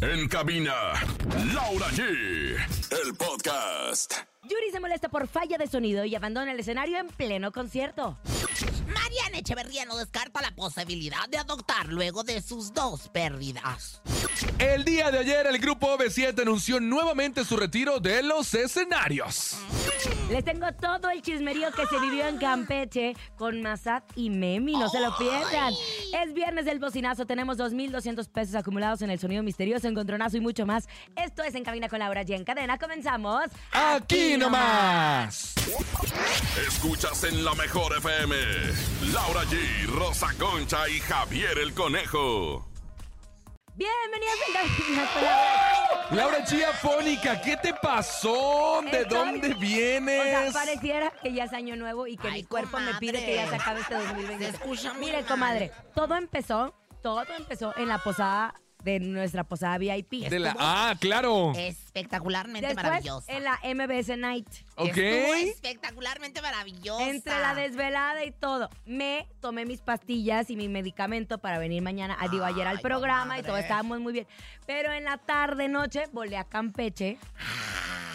En cabina, Laura G. El podcast. Yuri se molesta por falla de sonido y abandona el escenario en pleno concierto. Mariana Echeverría no descarta la posibilidad de adoptar luego de sus dos pérdidas. El día de ayer el grupo B7 anunció nuevamente su retiro de los escenarios. Les tengo todo el chismerío que se vivió en Campeche con Mazat y Memi, no se lo pierdan. Es viernes del bocinazo, tenemos 2.200 pesos acumulados en el sonido misterioso, encontronazo y mucho más. Esto es En Cabina con Laura G. En cadena, comenzamos. Aquí nomás. Escuchas en la mejor FM. Laura G, Rosa Concha y Javier el Conejo. Bienvenidos en Cabina con Laura G afónica, ¿qué te pasó? ¿De Estoy- dónde O sea, vienes? pareciera que ya es año nuevo y que Ay, mi cuerpo me comadre. pide que ya se acabe este 2020. Se escucha muy Mire, mal. comadre, todo empezó, todo empezó en la posada de nuestra posada VIP. De la- ah, claro. Espectacularmente Después maravillosa. en la MBS Night. Ok. Espectacularmente maravillosa. Entre la desvelada y todo, me tomé mis pastillas y mi medicamento para venir mañana, ah, digo ayer al Ay, programa y todo estábamos muy bien. Pero en la tarde noche volé a Campeche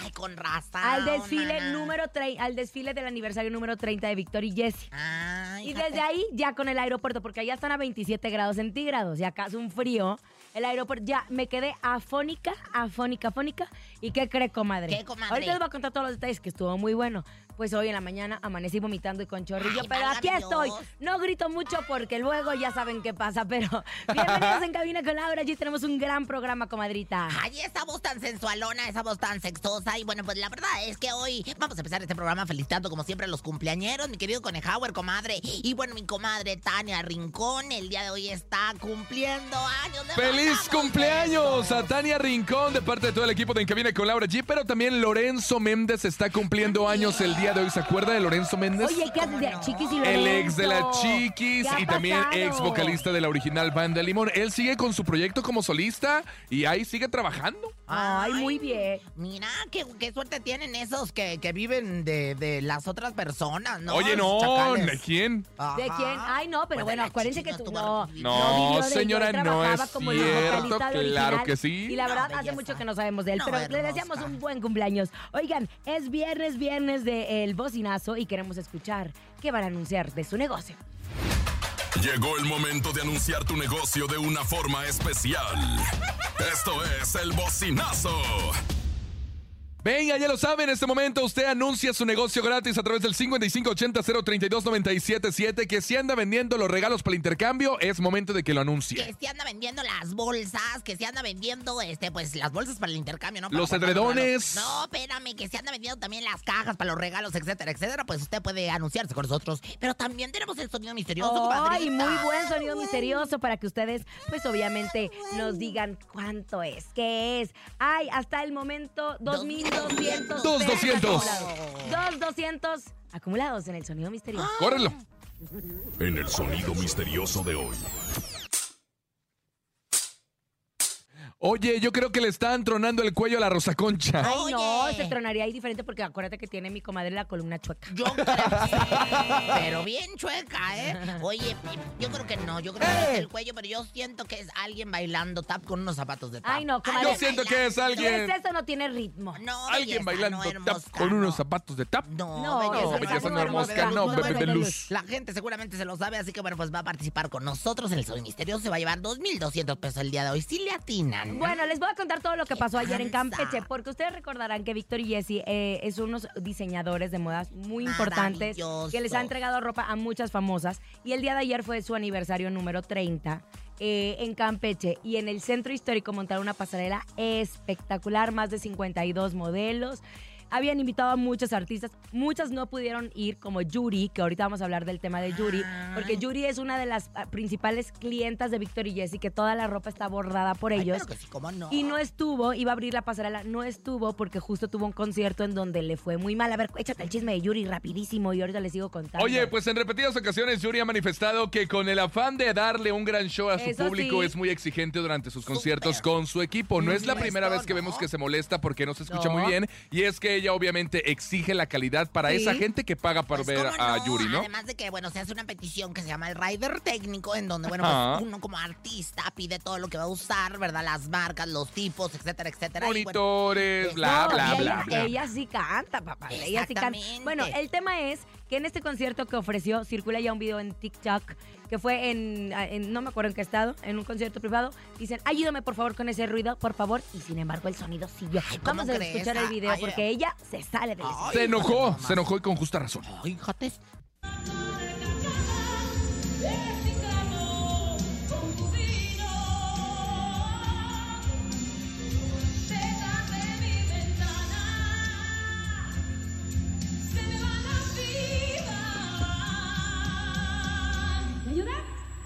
Ay, con razón. al desfile mana. número 30, al desfile del aniversario número 30 de Víctor y Jesse. Ay, Y desde ahí ya con el aeropuerto, porque allá están a 27 grados centígrados y acá hace un frío. El aeropuerto, ya me quedé afónica, afónica, afónica. ¿Y qué cree, comadre? ¿Qué, comadre? Ahorita les voy a contar todos los detalles, que estuvo muy bueno. Pues hoy en la mañana amanecí vomitando y con chorrillo, Ay, pero aquí estoy. No grito mucho porque luego ya saben qué pasa, pero bienvenidos en Cabina con Laura. Allí tenemos un gran programa, comadrita. Ay, esa voz tan sensualona, esa voz tan sexosa. Y bueno, pues la verdad es que hoy vamos a empezar este programa felicitando como siempre a los cumpleañeros, mi querido Conejauer, comadre. Y bueno, mi comadre Tania Rincón, el día de hoy está cumpliendo años. de ¡Feliz cumpleaños a Tania Rincón de parte de todo el equipo de En Cabina con Laura G! Pero también Lorenzo Méndez está cumpliendo años el día de hoy. ¿Se acuerda de Lorenzo Méndez? Oye, ¿qué haces de no? Chiquis y El Lorenzo? ex de la Chiquis ¿Qué ha y también pasado? ex vocalista de la original banda Limón. Él sigue con su proyecto como solista y ahí sigue trabajando. Ay, muy bien. Mira, qué, qué suerte tienen esos que, que viven de, de las otras personas, ¿no? Oye, no, chacales. ¿de quién? ¿De quién? Ay, no, pero Pues bueno, acuérdense que tú no no. tuvo- No, señora, no es como el cierto, claro original, que sí. Y la No, verdad, hace mucho que no sabemos de él, No, pero le deseamos un buen cumpleaños. Oigan, es viernes, viernes de El Bocinazo y queremos escuchar qué van a anunciar de su negocio. Llegó el momento de anunciar tu negocio de una forma especial. Esto es el bocinazo. Venga, ya lo saben, en este momento usted anuncia su negocio gratis a través del 5580-032-977 que si anda vendiendo los regalos para el intercambio, es momento de que lo anuncie. Que se anda vendiendo las bolsas, que se anda vendiendo, este, pues, las bolsas para el intercambio, ¿no? Para Los edredones. No, espérame, que se anda vendiendo también las cajas para los regalos, etcétera, etcétera. Pues usted puede anunciarse con nosotros. Pero también tenemos el sonido misterioso, Ay, comadrita. muy buen sonido misterioso para que ustedes, pues obviamente, nos digan cuánto es, qué es. Ay, hasta el momento, 2.200. Dos pesos 200. acumulados. Dos 200 acumulados en el sonido misterioso. Córrelo. En el sonido misterioso de hoy. Oye, yo creo que le están tronando el cuello a la Rosa Concha. Ay, no, Oye. se tronaría ahí diferente porque acuérdate que tiene mi comadre la columna chueca. Yo creo que sí, pero bien chueca, ¿eh? Oye, yo creo que no, yo creo que no es el cuello, pero yo siento que es alguien bailando tap con unos zapatos de tap. Ay, no, comadre. Yo siento que es Si alguien, es eso, no tiene ritmo. No, alguien belleza, bailando no, tap con unos no. zapatos de tap. No, No, belleza, No, Belleza no hermosa, no, bebé de luz. La gente seguramente se lo sabe, así que bueno, pues va a participar con nosotros en el Soy Misterioso. Se va a llevar 2.200 pesos el día de hoy. Si le atinan. Bueno, les voy a contar todo lo que ¿Qué pasó ayer en? Campeche, porque ustedes recordarán que Víctor y Jesse eh, es unos diseñadores de modas muy importantes que les han entregado ropa a muchas famosas. Y el día de ayer fue su aniversario número 30 eh, en Campeche. Y en el centro histórico montaron una pasarela espectacular, más de 52 modelos. Habían invitado a muchos artistas, muchas no pudieron ir, como Yuri, que ahorita vamos a hablar del tema de Yuri, porque Ay. Yuri es una de las ah, principales clientas de Víctor y Jesse, que toda la ropa está bordada por Ay, ellos. pero que sí, ¿cómo no? Y no estuvo, iba a abrir la pasarela, no estuvo porque justo tuvo un concierto en donde le fue muy mal. A ver, échate el chisme de Yuri rapidísimo y ahorita le sigo contando. Oye, pues en repetidas ocasiones Yuri ha manifestado que con el afán de darle un gran show a su Eso público sí. es muy exigente durante sus conciertos con su equipo. No es la primera vez que ¿no? vemos que se molesta porque no se escucha No. muy bien. Y es que ella obviamente exige la calidad para Sí. esa gente que paga para Pues, ver ¿cómo a no? Yuri, ¿no? Además de que, bueno, se hace una petición que se llama el rider técnico, en donde, bueno, pues, uno como artista pide todo lo que va a usar, ¿verdad? Las marcas, los tipos, etcétera, etcétera. y, bueno, Monitores, eh, bla, No, bla, bla, ella, bla. ella sí canta, papá. Ella sí canta. Bueno, el tema es que en este concierto que ofreció, circula ya un video en TikTok, que fue en, en- no me acuerdo en qué estado, en un concierto privado. Dicen, ayúdame por favor con ese ruido, por favor. Y sin embargo, el sonido siguió. ¿cómo Vamos a crees? escuchar el video Ay, porque ella se sale del Ay, Se enojó, se enojó y con justa razón. Ay, fíjate.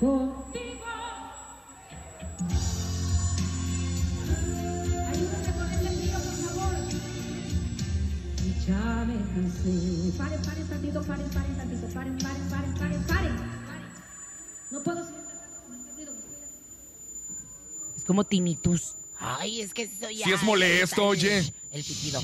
Ya me cansé. Paren, paren tantito, paren, paren tantito, paren, paren, paren, paren, paren. No puedo seguir con ruido. Es como tinnitus. Ay, es que soy Sí es molesto, oye. El pitido.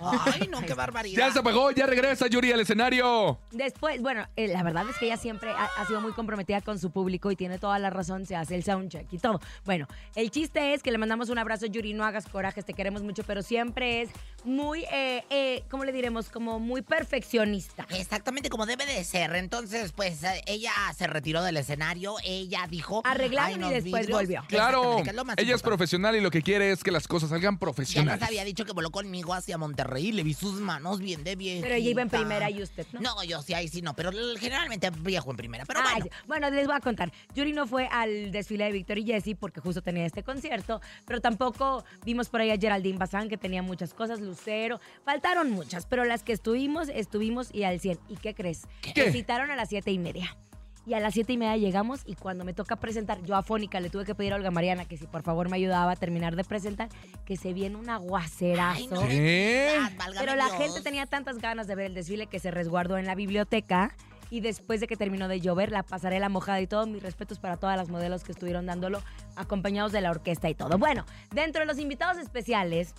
Ay, no, qué barbaridad. Ya se apagó, ya regresa Yuri al escenario. Después, bueno, eh, la verdad es que ella siempre ha, ha sido muy comprometida con su público y tiene toda la razón, se hace el soundcheck y todo. Bueno, el chiste es que le mandamos un abrazo, Yuri, no hagas corajes, te queremos mucho, pero siempre es muy, eh, eh, ¿cómo le diremos? Como muy perfeccionista. Exactamente como debe de ser. Entonces, pues eh, ella se retiró del escenario. Ella dijo. Arreglaron "Ay, y después vidrios". volvió. Claro, ella es profesional y lo que quiere es que las cosas salgan Ya nos profesionales. había dicho que voló conmigo hacia Monterrey y le vi sus manos bien de bien. Pero ella iba en primera y usted, ¿no? No, yo sí, ahí sí no, pero generalmente viajo en primera. Pero Ay, bueno. bueno, les voy a contar. Yuri no fue al desfile de Víctor y Jesse porque justo tenía este concierto, pero tampoco vimos por ahí a Geraldine Bazán que tenía muchas cosas, Lucero. Faltaron muchas, pero las que estuvimos, estuvimos y al 100. ¿Y qué crees? ¿Qué? Me citaron a las siete y media. Y a las siete y media llegamos y cuando me toca presentar, yo afónica le tuve que pedir a Olga Mariana que si por favor me ayudaba a terminar de presentar, que se viene un aguacerazo. Pero la Dios. gente tenía tantas ganas de ver el desfile que se resguardó en la biblioteca. Y después de que terminó de llover, la pasarela mojada y todo, mis respetos para todas las modelos que estuvieron dándolo, acompañados de la orquesta y todo. Bueno, dentro de los invitados especiales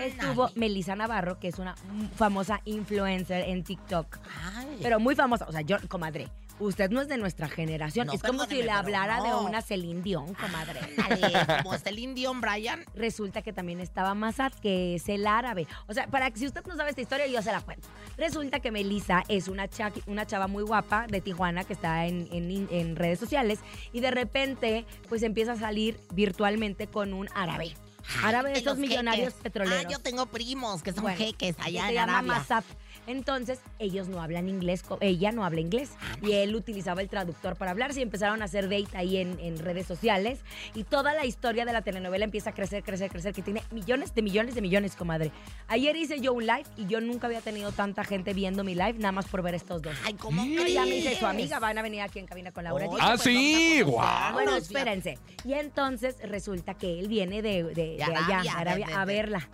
estuvo Melissa Navarro, que es una famosa influencer en TikTok. Ay. Pero muy famosa. O sea, yo, comadre, usted no es de nuestra generación. No, es como si le hablara de una Celine Dion, comadre. Como está el Indión Brian. resulta que también estaba Massad, que es el árabe. O sea, para que si usted no sabe esta historia, yo se la cuento. Resulta que Melissa es una, cha- una chava muy guapa de Tijuana que está en, en- en redes sociales y de repente pues empieza a salir virtualmente con un árabe. Árabe de los millonarios jeques. petroleros. Ah, yo tengo primos que son Bueno, jeques que allá se en llama Arabia. Entonces, ellos no hablan inglés, ella no habla inglés. Y él utilizaba el traductor para hablar. Y empezaron a hacer date ahí en, en redes sociales. Y toda la historia de la telenovela empieza a crecer, crecer, crecer, que tiene millones de millones de millones, comadre. Ayer hice yo un live y yo nunca había tenido tanta gente viendo mi live, nada más por ver estos dos. Ay, ¿cómo. Pero ya me crees? hice su amiga, van a venir aquí en cabina con Laura. G. Ah, pues sí, guau. conocerlos, Bueno, espérense. Y entonces resulta que él viene de, de- allá, Arabia, a verla.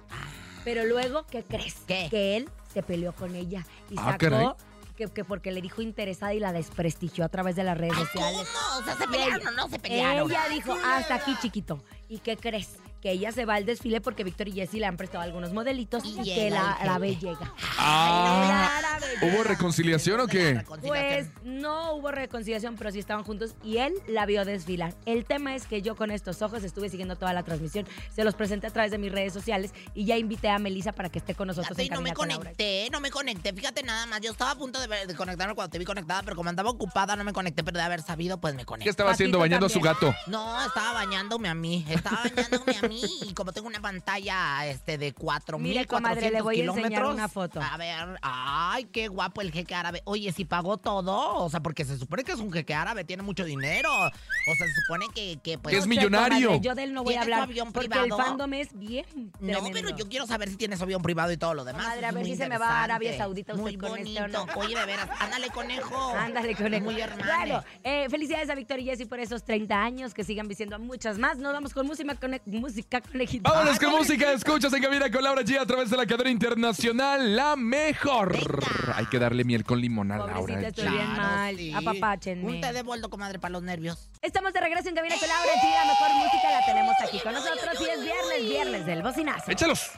Pero luego, ¿qué crees? ¿Qué? Que él se peleó con ella y Ah, caray. sacó que, que porque le dijo interesada y la desprestigió a través de las redes Ay, sociales. ¿cómo? O sea, ¿se Y pelearon ella- o no se pelearon? Ella dijo, hasta aquí, chiquito. ¿Y qué crees? Que ella se va al desfile porque Víctor y Jessy le han prestado algunos modelitos Y que la el árabe llega. Ah, árabe ¿Hubo llega. reconciliación o qué? Pues no hubo reconciliación, pero sí estaban juntos y él la vio desfilar. El tema es que yo con estos ojos estuve siguiendo toda la transmisión, se los presenté a través de mis redes sociales y ya invité a Melissa para que esté con nosotros en y no me conecté, no me conecté. Fíjate nada más, yo estaba a punto de, ver- de conectarme cuando te vi conectada, pero como andaba ocupada no me conecté, pero de haber sabido, pues me ¿Qué conecté. estaba haciendo? Bañando a su gato. No, estaba bañándome a mí, estaba bañándome a mí y como tengo una pantalla este de 4 Mire, comadre, le voy a enseñar kilómetros. una foto. A ver, ay, qué guapo el jeque árabe. Oye, si pagó todo, o sea, porque se supone que es un jeque árabe, tiene mucho dinero. O sea, se supone que, que pues... Es millonario. comadre, yo de él no voy a ¿Tiene su hablar avión porque privado? el fandom es bien No, pero yo quiero saber si tiene su avión privado y todo lo demás. Comadre, a ver si se me va a Arabia. Saudita usted Muy con este o bonito. no. Oye, de veras, ándale, conejo. Ándale con él. Muy hermano. Bueno, eh, felicidades a Víctor y Jessy por esos 30 años, que sigan vistiendo a muchas más. Nos vamos con música, cone- música conejita. Vámonos Ay, con pobre- música, escuchas en cabina con Laura G a través de la cadena internacional, la mejor. Venga. Hay que darle miel con limón a Pobrecita, Laura estoy bien Claro, mal. sí. Apapáchenme. Un té de boldo, comadre, para los nervios. Estamos de regreso en Cabina con Laura G. La mejor música la tenemos aquí con nosotros y es viernes, viernes del bocinazo. Échalos.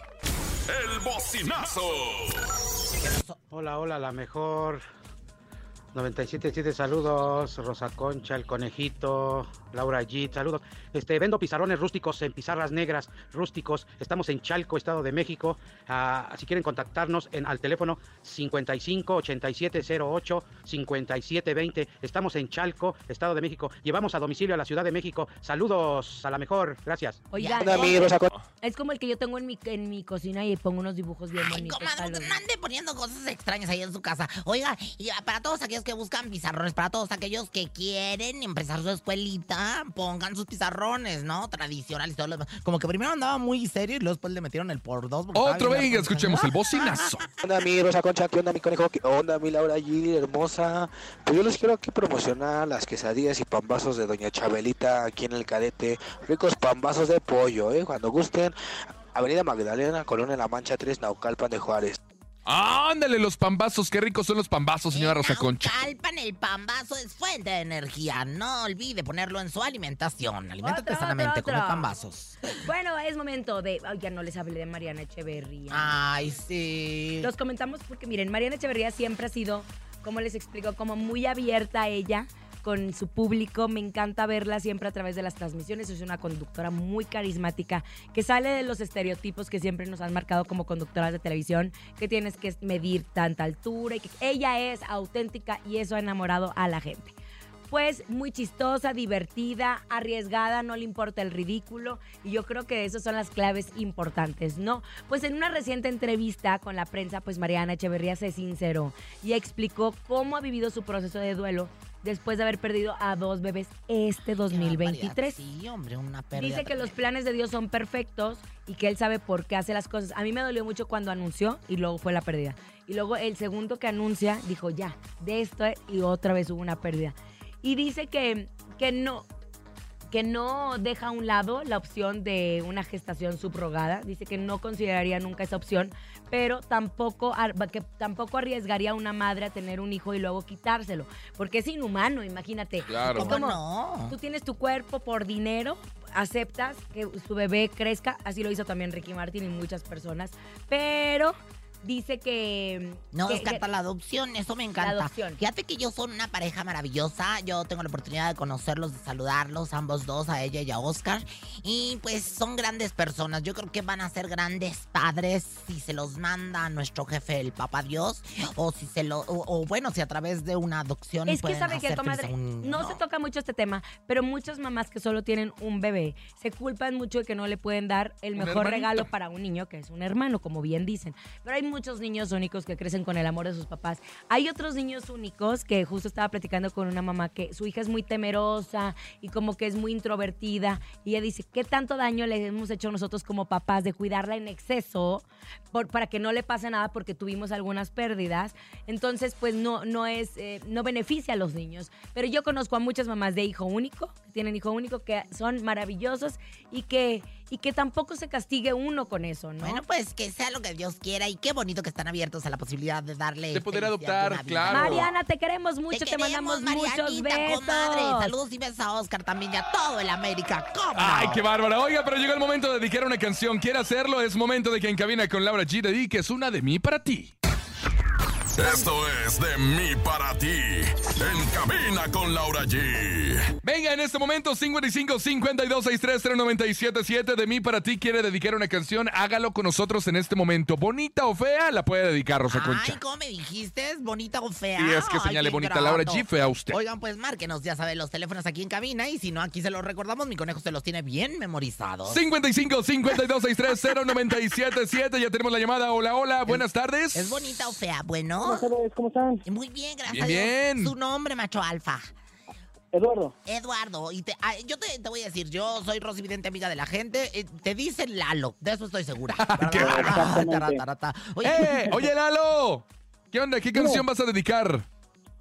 el bocinazo. Hola, hola, la mejor. 97.7, saludos. Rosa Concha, el conejito, Laura G, saludos. Este, vendo pizarrones rústicos en pizarras negras rústicos. Estamos en Chalco, Estado de México. Ah, si quieren contactarnos en, al teléfono 55 87 08 57 20. Estamos en Chalco, Estado de México. Llevamos a domicilio a la Ciudad de México. Saludos, a la mejor. Gracias. Oigan, Ya, es- Rosa es como el que yo tengo en mi, en mi cocina y pongo unos dibujos bien Ay, bonitos. los- no ande poniendo cosas extrañas ahí en su casa. Oiga, y para todos aquellos que buscan pizarrones, para todos aquellos que quieren empezar su escuelita, pongan sus pizarrones, ¿no? Tradicionales y todo lo demás. Como que primero andaba muy serio y luego después le metieron el por dos. Otro, venga, escuchemos el bocinazo. ¿Qué onda mi Rosa Concha? ¿Qué onda mi conejo? ¿Qué onda mi Laura G, hermosa? Pues yo les quiero aquí promocionar las quesadillas y pambazos de Doña Chabelita aquí en el cadete. Ricos pambazos de pollo, ¿eh? Cuando gusten. Avenida Magdalena, Colonia La Mancha 3, Naucalpan de Juárez. Ándale, los pambazos. Qué ricos son los pambazos, señora En Rosa Concha. Naucalpan, el pambazo es fuente de energía. No olvide ponerlo en su alimentación. Aliméntate Otro, sanamente, otro, come otro. pambazos. Bueno, es momento de. Ay, ya no les hablé de Mariana Echeverría. Ay, sí. Los comentamos porque, miren, Mariana Echeverría siempre ha sido, como les explico, como muy abierta a ella con su público. Me encanta verla siempre a través de las transmisiones. Es una conductora muy carismática que sale de los estereotipos que siempre nos han marcado como conductoras de televisión, que tienes que medir tanta altura y que ella es auténtica y eso ha enamorado a la gente. Pues muy chistosa, divertida, arriesgada, no le importa el ridículo y yo creo que esas son las claves importantes, ¿no? Pues en una reciente entrevista con la prensa, pues Mariana Echeverría se sinceró y explicó cómo ha vivido su proceso de duelo después de haber perdido a dos bebés este Qué 2023. barbaridad. Sí, hombre, una pérdida. Dice que los planes de Dios son perfectos y que él sabe por qué hace las cosas. A mí me dolió mucho cuando anunció y luego fue la pérdida. Y luego el segundo que anuncia dijo, ya, de esto es", y otra vez hubo una pérdida. Y dice que, que no que no deja a un lado la opción de una gestación subrogada. Dice que no consideraría nunca esa opción, pero tampoco, que tampoco arriesgaría a una madre a tener un hijo y luego quitárselo. Porque es inhumano, imagínate. Claro. Es ¿Cómo como, no? Tú tienes tu cuerpo por dinero, aceptas que su bebé crezca, así lo hizo también Ricky Martin y muchas personas, pero dice que... No que- descarta que- la adopción, eso me encanta. La adopción. Fíjate que ellos son una pareja maravillosa. Yo tengo la oportunidad de conocerlos, de saludarlos, ambos dos, a ella y a Oscar. Y pues son grandes personas. Yo creo que van a ser grandes padres si se los manda a nuestro jefe, el Papa Dios. O si se lo. O, o bueno, si a través de una adopción. Es que pueden sabe que, un no se toca mucho este tema, pero muchas mamás que solo tienen un bebé se culpan mucho de que no le pueden dar el mejor hermanito. regalo para un niño, que es un hermano, como bien dicen. Pero hay muchos niños únicos que crecen con el amor de sus papás. Hay otros niños únicos que justo estaba platicando con una mamá que su hija es muy temerosa y como que es muy introvertida. Y ella dice, ¿qué tanto daño le hemos hecho nosotros como papás de cuidarla en exceso por- para que no le pase nada porque tuvimos algunas pérdidas? Entonces, pues no, no es, eh, no beneficia a los niños. Pero yo conozco a muchas mamás de hijo único, que tienen hijo único, que son maravillosos y que, y que tampoco se castigue uno con eso, ¿no? Bueno, pues que sea lo que Dios quiera y qué bonito que están abiertos a la posibilidad de darle. De poder adoptar, claro. Mariana, te queremos mucho, te, queremos, mandamos muchos besos. comadre. Saludos y besos a Oscar también y a todo el América. ¿Cómo? Ay, qué bárbara. Oiga, pero llegó el momento de dedicar una canción. ¿Quiere hacerlo? Es momento de que en cabina con Laura G dediques una de mí para ti. Esto es de mí para ti. En cabina con Laura G. Venga, en este momento 55 52 63 0977 de mí para ti quiere dedicar una canción. Hágalo con nosotros en este momento. Bonita o fea, la puede dedicar Rosa Ay, Concha. ¿cómo me dijiste? ¿Es bonita o fea? Y es que Ay, señale qué bonita Laura. G, fea usted. Oigan, pues márquenos, ya saben, los teléfonos aquí en cabina y si no, aquí se los recordamos, mi conejo se los tiene bien memorizados. 55 52 63 0977 Ya tenemos la llamada. Hola, hola. Buenas tardes. ¿Es bonita o fea? Bueno. Buenas tardes, ¿cómo están? Muy bien, gracias Bien, a Dios. bien. Su nombre, macho alfa. Eduardo. Eduardo, y te, ah, yo te, te voy a decir, yo soy Rosy Vidente, amiga de la gente. eh, te dicen Lalo, de eso estoy segura. Qué Ah. Oye, ¡Eh! Oye, Lalo. ¿Qué onda? ¿Qué canción vas a dedicar?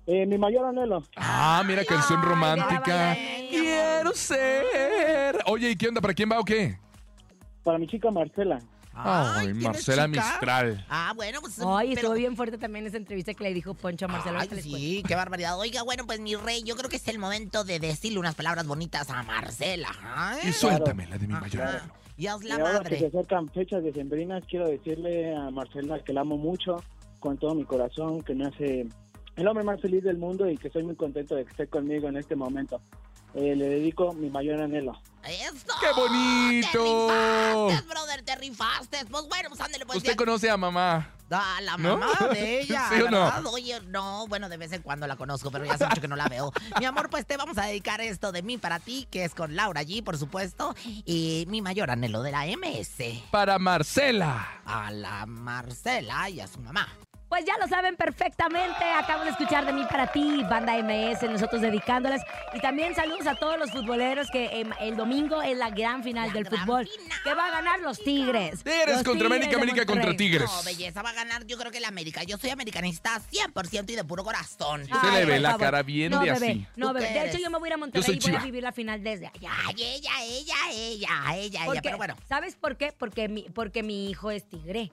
Eh, mi mayor anhelo. Ah, mira, canción romántica. Quiero ser. Oye, ¿y qué onda? ¿Para quién va o qué? Para mi chica Marcela. Ay, ¿tienes Marcela chica? Mistral. Ah, bueno, pues. Ay, pero- estuvo bien fuerte también esa entrevista que le dijo Poncho a Marcelo. Ay, sí, qué barbaridad. Oiga, bueno, pues mi rey, yo creo que es el momento de decirle unas palabras bonitas a Marcela. ¿eh? Y suéltame la de mi mayor Ajá. Y la ahora que se madre. acercan fechas decembrinas, quiero decirle a Marcela que la amo mucho, con todo mi corazón, que me hace el hombre más feliz del mundo y que estoy muy contento de que esté conmigo en este momento. Eh, le dedico mi mayor anhelo. ¡Eso! ¡Qué bonito! ¡Te rifaste, brother! ¡Te rifaste! Pues bueno, pues ándale, pues Usted ya- conoce a mamá. Ah, la ¿No? mamá de ella, ¿Sí o no? no, bueno, de vez en cuando la conozco, pero ya hace mucho que no la veo. Mi amor, pues te vamos a dedicar esto de mí para ti, que es con Laura G, por supuesto, y mi mayor anhelo de la MS. Para Marcela. A la Marcela y a su mamá. Pues ya lo saben perfectamente. Acabo de escuchar de mí para ti, banda MS, nosotros dedicándoles. Y también saludos a todos los futboleros que em, el domingo es la gran final La del gran fútbol. final. Que va a ganar los Tigres. Tigres Los contra América, América contra. Tigres. No, belleza, va a ganar yo creo que la América. Yo soy americanista 100% y de puro corazón. Se le ve la favor. cara bien no, de bebé, así. No, ¿Tú bebé. De hecho, yo me voy a ir a Monterrey y voy a vivir la final desde allá. Ay, ella, ella, ella, ella, Porque, ella, pero bueno. ¿Sabes por qué? Porque mi, porque mi hijo es tigre.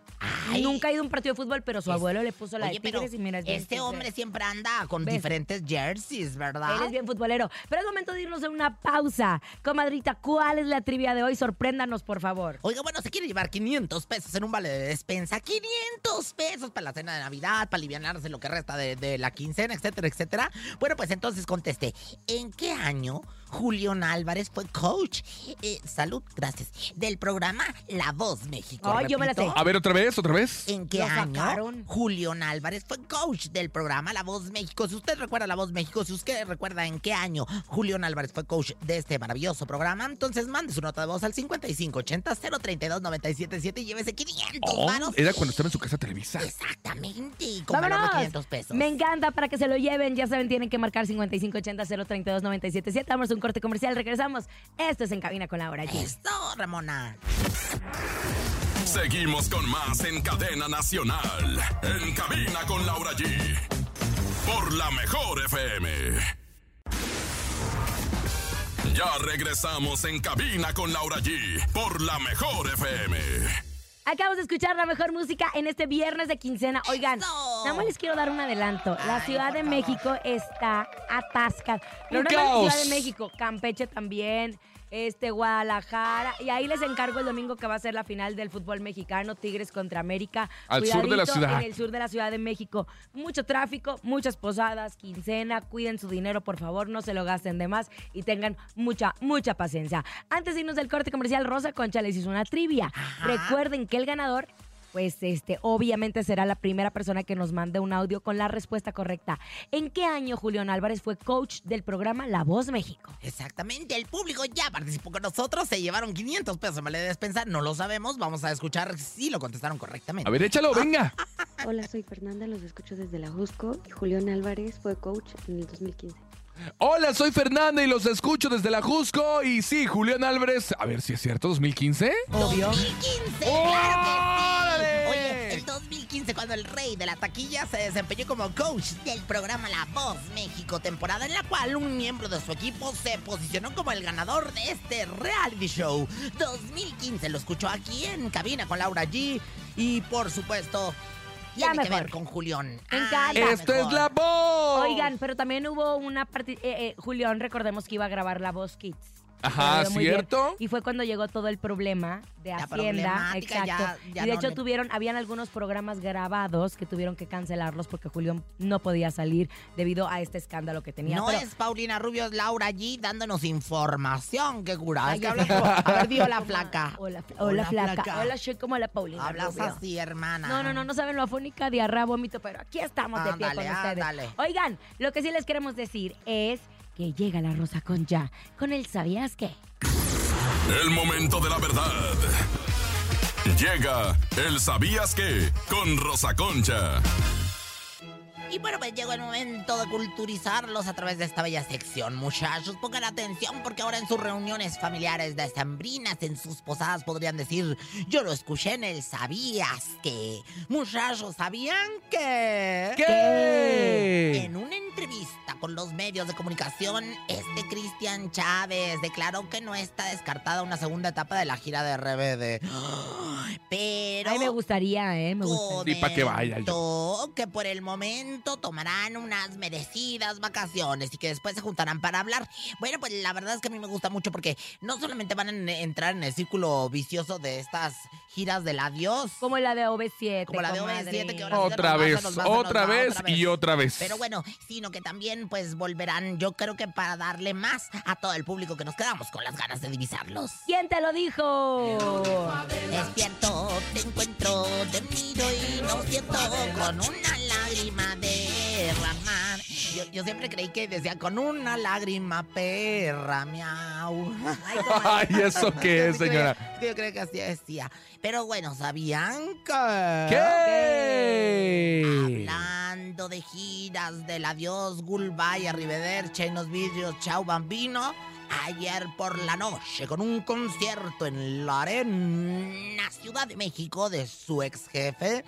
Ay. Nunca ha ido a un partido de fútbol, pero su Es- abuelo le puso la Oye, de pero tigres y mira, es bien este hombre siempre anda con ¿Ves? diferentes jerseys, ¿verdad? Él es bien futbolero. Pero es momento de irnos a una pausa. Comadrita, ¿cuál es la trivia de hoy? Sorpréndanos, por favor. Oiga, bueno, se quiere llevar 500 pesos en un vale de despensa. 500 pesos para la cena de Navidad, para aliviarse lo que resta de, de la quincena, etcétera, etcétera. Bueno, pues entonces conteste. ¿En qué año Julián Álvarez fue coach? Eh, salud, gracias. Del programa La Voz México. Ay, yo me la Repito, sé. A ver, otra vez, otra vez. ¿En qué Lo año sacaron. Julián Álvarez fue coach del programa La Voz México? Si usted recuerda La Voz México, si usted recuerda en qué año Julián Álvarez fue coach de este maravilloso programa, entonces mande su nota de voz al 5580-032-977 y llévese 500 Oh, era cuando estaba en su casa Televisa. Exactamente, ¡Vámonos! 500 pesos. Me encanta para que se lo lleven. Ya saben, tienen que marcar 5580-032-977. Damos un corte comercial, regresamos. Esto es En Cabina con Laura G. Esto, Ramona. Seguimos con más en cadena nacional. En cabina con Laura G. Por la mejor FM. Ya regresamos en cabina con Laura G. Por la mejor FM. Acabamos de escuchar la mejor música en este viernes de quincena. Oigan, ¡Eso! nada más les quiero dar un adelanto. La Ay, Ciudad de favor. México está atascada. No más la Ciudad de México, Campeche también, este Guadalajara. Y ahí les encargo el domingo que va a ser la final del fútbol mexicano, Tigres contra América. Al sur de la ciudad. En el sur de la Ciudad de México. Mucho tráfico, muchas posadas, quincena. Cuiden su dinero, por favor, no se lo gasten de más y tengan mucha, mucha paciencia. Antes de irnos del corte comercial, Rosa Concha les hizo una trivia. Recuerden que el ganador pues este, obviamente será la primera persona que nos mande un audio con la respuesta correcta. ¿En qué año Julián Álvarez fue coach del programa La Voz México? Exactamente, el público ya participó con nosotros, se llevaron 500 pesos en vale de despensa, no lo sabemos, vamos a escuchar si lo contestaron correctamente. A ver, échalo, venga. Hola, soy Fernanda, los escucho desde la Jusco y Julián Álvarez fue coach en el 2015. Hola, soy Fernanda y los escucho desde la Jusco. Y sí, Julián Álvarez. A ver si es cierto, 2015. Obvio. 2015, claro que ¡Órale! sí. Oye, el 2015 cuando el rey de la taquilla se desempeñó como coach del programa La Voz México, temporada en la cual un miembro de su equipo se posicionó como el ganador de este reality show. 2015 lo escuchó aquí en cabina con Laura G y por supuesto tiene que ver con Julián. La Esto es la voz. Oigan, pero también hubo una parte... eh, eh, Julián, recordemos que iba a grabar La Voz Kids. Ajá. ¿cierto? Y fue cuando llegó todo el problema de La Hacienda. Exacto. ya- ya y de no hecho le- tuvieron, habían algunos programas grabados que tuvieron que cancelarlos porque Julián no podía salir debido a este escándalo que tenía. No Pero- es Paulina Rubio, es Laura G dándonos información. Qué cura. Ay, Es que hablas como- A ver, di hola Como- flaca. Hola, fla- hola, flaca. Hola, soy como la Paulina. Hablas Rubio. así, hermana. No, no, no, no saben lo afónica, diarrea, vómito, pero aquí estamos de pie Ándale, con ustedes. ándale. Oigan, lo que sí les queremos decir es que llega la Rosa Concha con el ¿Sabías qué? El momento de la verdad. Llega el ¿Sabías qué? Con Rosa Concha. Y bueno, pues llegó el momento de culturizarlos a través de esta bella sección. Muchachos, pongan atención porque ahora en sus reuniones familiares decembrinas, en sus posadas podrían decir, yo lo escuché en el ¿Sabías qué? Muchachos, ¿sabían que? ¿Qué? En una entrevista con los medios de comunicación, este Cristian Chávez declaró que no está descartada una segunda etapa de la gira de RBD. Pero Ay, me gustaría, ¿eh? Me gustaría. Sí, pa' que vaya yo. que por el momento tomarán unas merecidas vacaciones y que después se juntarán para hablar. Bueno, pues la verdad es que a mí me gusta mucho porque no solamente van a en- entrar en el círculo vicioso de estas giras del adiós, Como la de OV7. Como la de comadre. OV7 que ahora sí se Otra nos vez, nos nos otra va, vez otra vez. y otra vez. Pero bueno, sino que también pues volverán, yo creo que para darle más a todo el público que nos quedamos con las ganas de divisarlos. ¿Quién te lo dijo? Despierto, te encuentro, te miro y no siento con una Yo, yo siempre creí que decía con una lágrima perra, miau. Ay, ¿eso qué es, Yo señora? que Yo creo que así decía. Pero bueno, ¿sabían que? ¿Qué? Hablando de giras del adiós, goodbye, arrivederci, nos vidrios, chao bambino. Ayer por la noche, con un concierto en la Arena Ciudad de México de su ex jefe,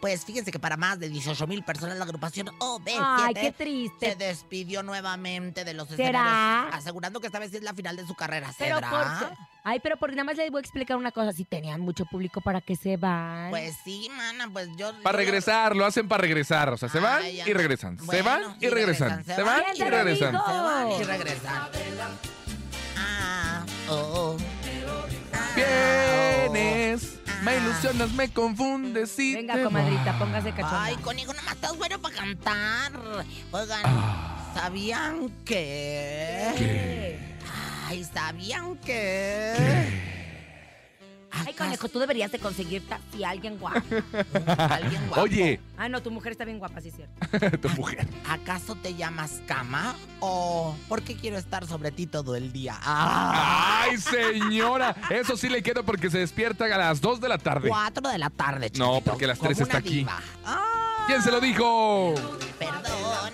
pues fíjense que para más de 18 mil personas la agrupación OB7 Ay, qué se despidió nuevamente de los ¿Será? escenarios, asegurando que esta vez es la final de su carrera. Pero ¿Será? por? Ay, pero porque nada más les voy a explicar una cosa. Si tenían mucho público, ¿para qué se van? Pues sí, mana, pues yo... Para regresar, lo hacen para regresar. O sea, se van Ay, ya y regresan. Se Bueno, van y regresan. Se van ¿Quién y regresan. Se van y regresan. Ah, oh, oh. Ah, Vienes, oh. me ilusionas, me confundes y Venga, te comadrita, vas. póngase cachonda. Ay, conmigo nomás estás bueno para cantar. Oigan, Ah. ¿sabían que? ¿Qué? Ay, ¿sabían que? Ay, conejo, tú deberías de conseguirte así a alguien guapo. ¿Alguien guapo? Oye, Ah, no, tu mujer está bien guapa, sí es cierto. tu mujer. ¿Acaso te llamas cama? ¿O por qué quiero estar sobre ti todo el día? Ah, Ay, señora. Eso sí le queda porque se despierta a las 2 de la tarde. cuatro de la tarde, No, chiquito, porque a las como tres una está aquí. diva. Ah, ¿Quién se lo dijo? Perdona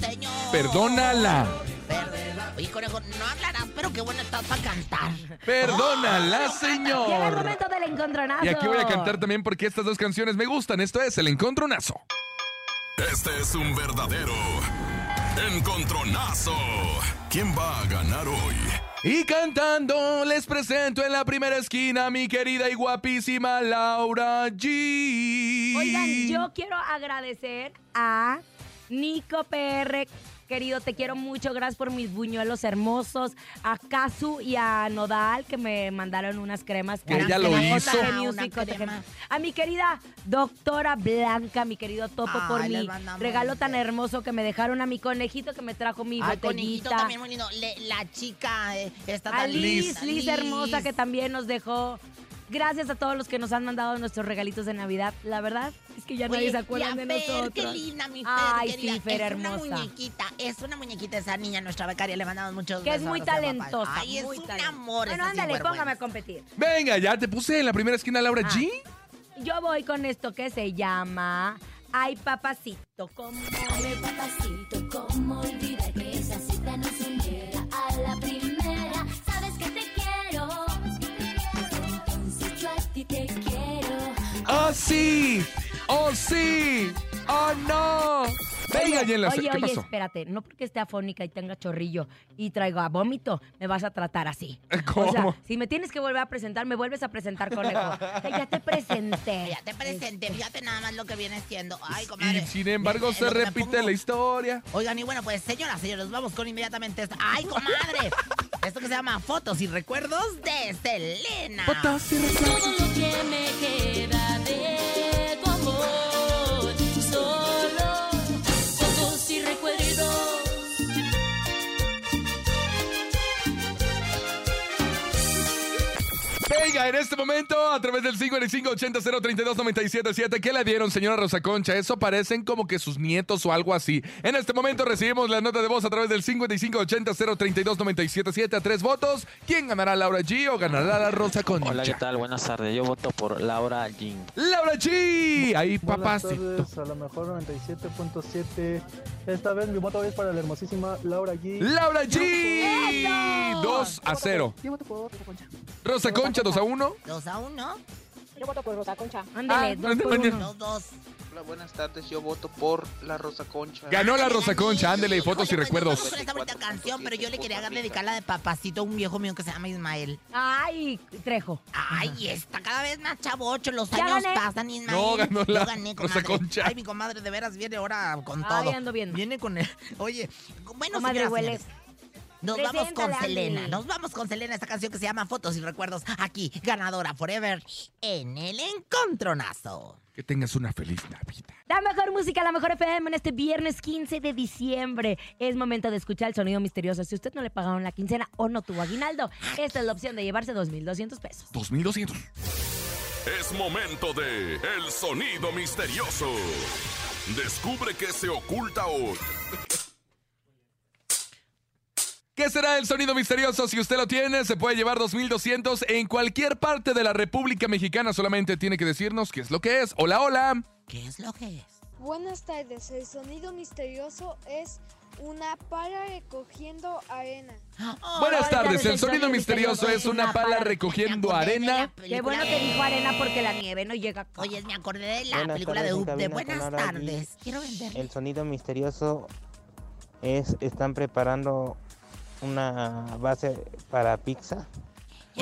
señor. Perdónala. Per- Oye, conejo, no hablarás, pero qué bueno estás para cantar. Perdónala, Llega el señor. momento del encontronazo. Y aquí voy a cantar también porque estas dos canciones me gustan. Esto es El Encontronazo. Este es un verdadero encontronazo. ¿Quién va a ganar hoy? Y cantando les presento en la primera esquina a mi querida y guapísima Laura G. Oigan, yo quiero agradecer a Nico PR. Querido, te quiero mucho. Gracias por mis buñuelos hermosos. A Kazu y a Nodal, que me mandaron unas cremas. Que ella lo hizo. crema. A mi querida doctora Blanca, mi querido Topo, por mi regalo tan hermoso que me dejaron. A mi conejito que me trajo mi Ay, conejito botellita. también muy lindo. Le- la chica eh, está A tan Liz, linda. Liz hermosa que también nos dejó. Gracias a todos los que nos han mandado nuestros regalitos de Navidad. La verdad es que ya nadie se acuerda y a de Fer, nosotros. qué linda, mi Fer, Ay, querida. sí, Fer, es hermosa. una muñequita, es una muñequita esa niña, nuestra becaria. Le mandamos muchos Que es muy talentosa. Ay, muy es un talentosa. amor Bueno, esa ándale, sinvergüenza. póngame a competir. Venga, ya te puse en la primera esquina Laura Ah. G. Yo voy con esto que se llama Ay, papacito, como me Papacito, ¿cómo olvidar que esa cita no se niega ¡Oh, sí! ¡Oh, sí! ¡Oh, no! Venga, la Oye, ¿Qué oye, pasó? espérate, no porque esté afónica y tenga chorrillo y traiga vómito, me vas a tratar así. ¿Cómo? O sea, si me tienes que volver a presentar, me vuelves a presentar, conejo. Ay, ya te presenté. Ya te presenté, fíjate nada más lo que viene siendo. Ay, Y comadre. sin embargo se repite pongo- la historia. Oigan, y bueno, pues señoras, señores, vamos con inmediatamente esta. ¡Ay, comadre! Esto que se llama Fotos y Recuerdos de Selena. Fotos y Todo lo que me En este momento, a través del 5580-032-977, ¿qué le dieron, señora Rosa Concha? Eso parecen como que sus nietos o algo así. En este momento recibimos la nota de voz a través del 5580-032-977 a tres votos. ¿Quién ganará, Laura G o ganará la Rosa Concha? Hola, ¿qué tal? Buenas tardes. Yo voto por Laura Jean. ¡Laura G! Ahí, papacito. a lo mejor 97.7. Esta vez mi voto es para la hermosísima Laura G. ¡Laura G! ¡Eso! 2 a 0. Yo voto por Rosa Concha. Rosa Concha, 2 a 1. Dos a uno. Yo voto por Rosa Concha. Ándale, Ah, dos por uno. Los dos. Hola, buenas tardes. Yo voto por la Rosa Concha. Ganó la Rosa Concha, ándele, fotos y Oye, pues, recuerdos. con esta bonita canción, pero yo le quería dedicar la de papacito a un viejo mío que se llama Ismael. Ay, Trejo. Ay, está cada vez más chavocho, los Ya años gané. pasan, Ismael. No, ganó Yo la gané, Rosa comadre. Concha. Ay, mi comadre, de veras viene ahora con Ay, todo. ando viendo. Viene con el... Oye, bueno, Comadre, señoras, Nos vamos con Selena. Nos vamos con Selena, esta canción que se llama Fotos y Recuerdos. Aquí, ganadora Forever, en el encontronazo. Que tengas una feliz Navidad. La mejor música, la mejor FM en este viernes 15 de diciembre. Es momento de escuchar el sonido misterioso. Si usted no le pagaron la quincena o no tuvo aguinaldo, esta es la opción de llevarse 2.200 pesos. 2200. Es momento de El Sonido Misterioso. Descubre qué se oculta hoy. ¿Qué será el sonido misterioso? Si usted lo tiene, se puede llevar 2200 en cualquier parte de la República Mexicana. Solamente tiene que decirnos qué es lo que es. Hola, hola. ¿Qué es lo que es? Buenas tardes, el sonido misterioso es una pala recogiendo arena. Buenas Hola, tardes. el El sonido misterioso es una pala recogiendo arena. Qué bueno que dijo arena porque la nieve no llega acá. Oye, me acordé de la Buenas película de tardes, Up de Buenas tardes. Quiero vender. El sonido misterioso es están preparando una base para pizza.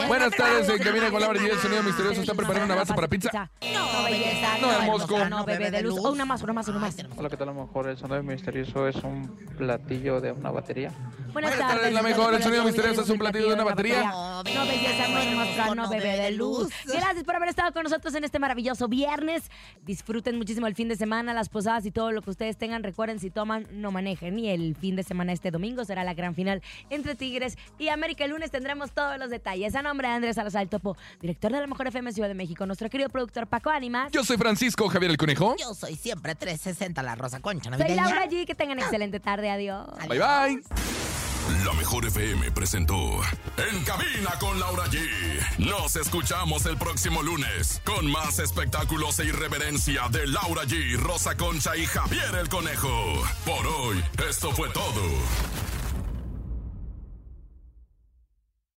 Buenas tardes, en Cabina con Laura y el sonido misterioso está preparando una base para pizza. No, belleza, No, hermosa, no, bebé de luz. Oh, una más, una más, una más. Hola, ¿qué tal? A lo mejor el sonido misterioso es un platillo de una batería. Buenas Buenas tardes, la mejor. El sonido misterioso es un platillo de una batería. No, belleza, no hermosa, no bebé de luz. Gracias por haber estado con nosotros en este maravilloso viernes. Disfruten muchísimo el fin de semana, las posadas y todo lo que ustedes tengan. Recuerden, si toman, no manejen. Y el fin de semana este domingo será la gran final entre Tigres y América. El lunes tendremos todos los detalles. A nombre de Andrés Salazar el Topo, director de la Mejor FM Ciudad de México, nuestro querido productor Paco Ánimas. Yo soy Francisco Javier el Conejo. Yo soy siempre 360 la Rosa Concha Soy navideña. Laura G. Que tengan excelente tarde. Adiós. Bye bye. La Mejor FM presentó En Cabina con Laura G. Nos escuchamos el próximo lunes con más espectáculos e irreverencia de Laura G, Rosa Concha y Javier el Conejo. Por hoy, esto fue todo.